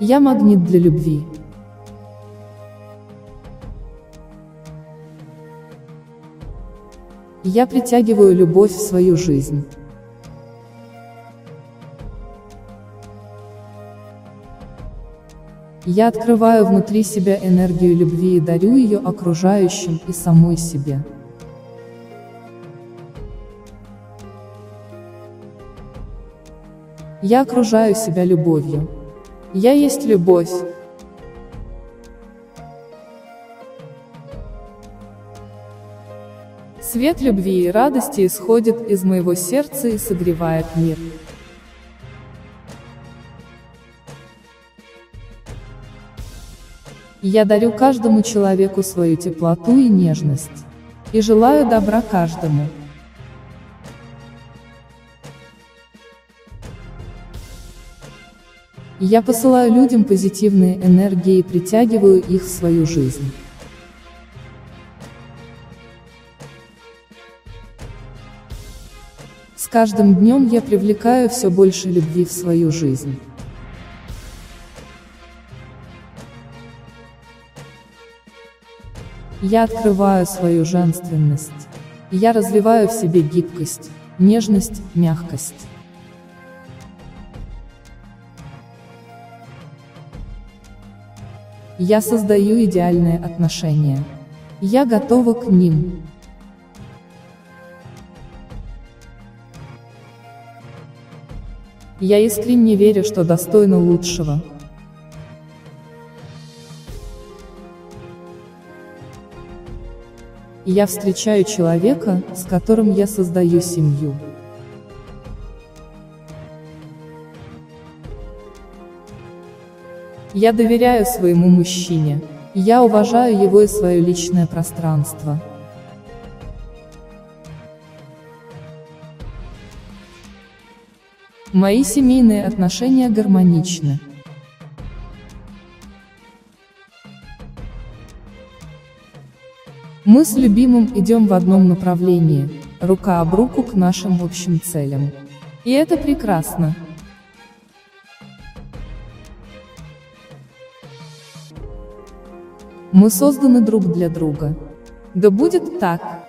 Я магнит для любви. Я притягиваю любовь в свою жизнь. Я открываю внутри себя энергию любви и дарю ее окружающим и самой себе. Я окружаю себя любовью. Я есть любовь. Свет любви и радости исходит из моего сердца и согревает мир. Я дарю каждому человеку свою теплоту и нежность. И желаю добра каждому. Я посылаю людям позитивные энергии и притягиваю их в свою жизнь. С каждым днем я привлекаю все больше любви в свою жизнь. Я открываю свою женственность. Я развиваю в себе гибкость, нежность, мягкость. Я создаю идеальные отношения. Я готова к ним. Я искренне верю, что достойна лучшего. Я встречаю человека, с которым я создаю семью. Я доверяю своему мужчине. Я уважаю его и свое личное пространство. Мои семейные отношения гармоничны. Мы с любимым идем в одном направлении, рука об руку к нашим общим целям. И это прекрасно. Мы созданы друг для друга. Да будет так.